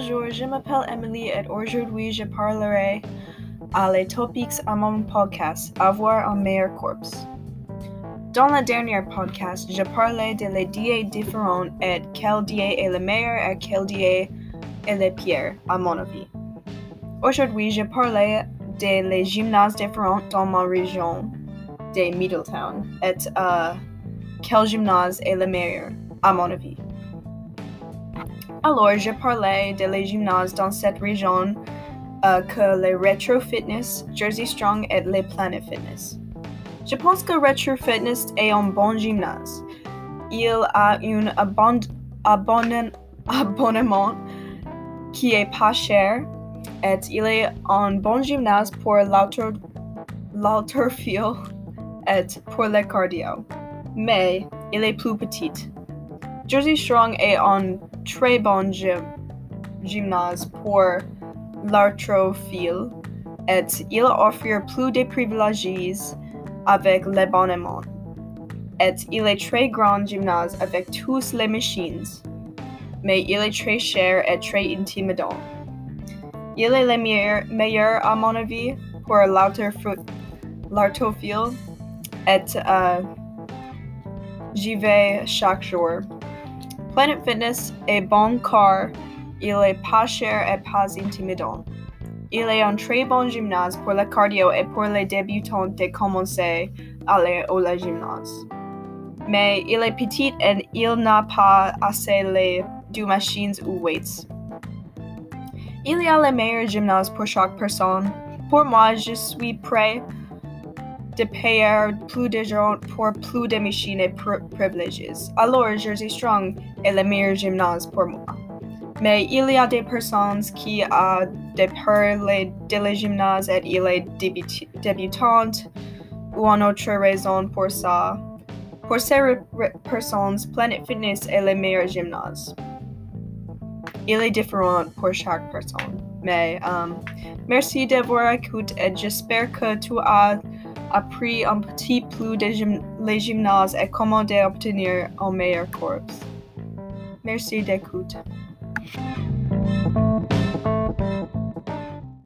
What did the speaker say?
Bonjour, je m'appelle Emily et aujourd'hui je parlerai à les topics à mon podcast Avoir un meilleur corps. Dans le dernier podcast, je parlais de les diets différents et quel diet est le meilleur et quel diet est le pire, à mon avis. Aujourd'hui, je parlais de les gymnases différents dans ma région de Middletown et uh, quel gymnase est le meilleur, à mon avis. Alors, je parlais de les gymnases dans cette région uh, que les Retro Fitness, Jersey Strong et les Planet Fitness. Je pense que Retro Fitness est un bon gymnase. Il a un abon abonnement, qui est pas cher et il est un bon gymnase pour l'haltérophile et pour le cardio. Mais il est plus petit. Jersey Strong est un très bon gym gymnase pour l'haltérophile et il offre plus de privilèges avec l'abonnement. Et il est très grand gymnase avec toutes les machines, mais il est très cher et très intimidant. Il est le meilleur, meilleur à mon avis pour l'haltérophile et uh, j'y vais chaque jour. Planet Fitness est bon car il est pas cher et pas intimidant. Il est un très bon gymnase pour le cardio et pour les débutants de commencer à aller au gymnase. Mais il est petit et il n'a pas assez deux machines ou weights. Il y a le meilleur gymnase pour chaque personne. Pour moi, je suis prêt de payer plus d'argent pour plus de machines et privilèges. Alors, Jersey Strong est le meilleur gymnase pour moi. Mais il y a des personnes qui ont des peurs de le gymnase et il est débutante ou une autre raison pour ça. Pour ces personnes, Planet Fitness est le meilleur gymnase. Il est différent pour chaque personne. Mais um, merci d'avoir écouté et j'espère que tu as appris un petit peu de gym les gymnases et comment obtenir un meilleur corps. Merci you.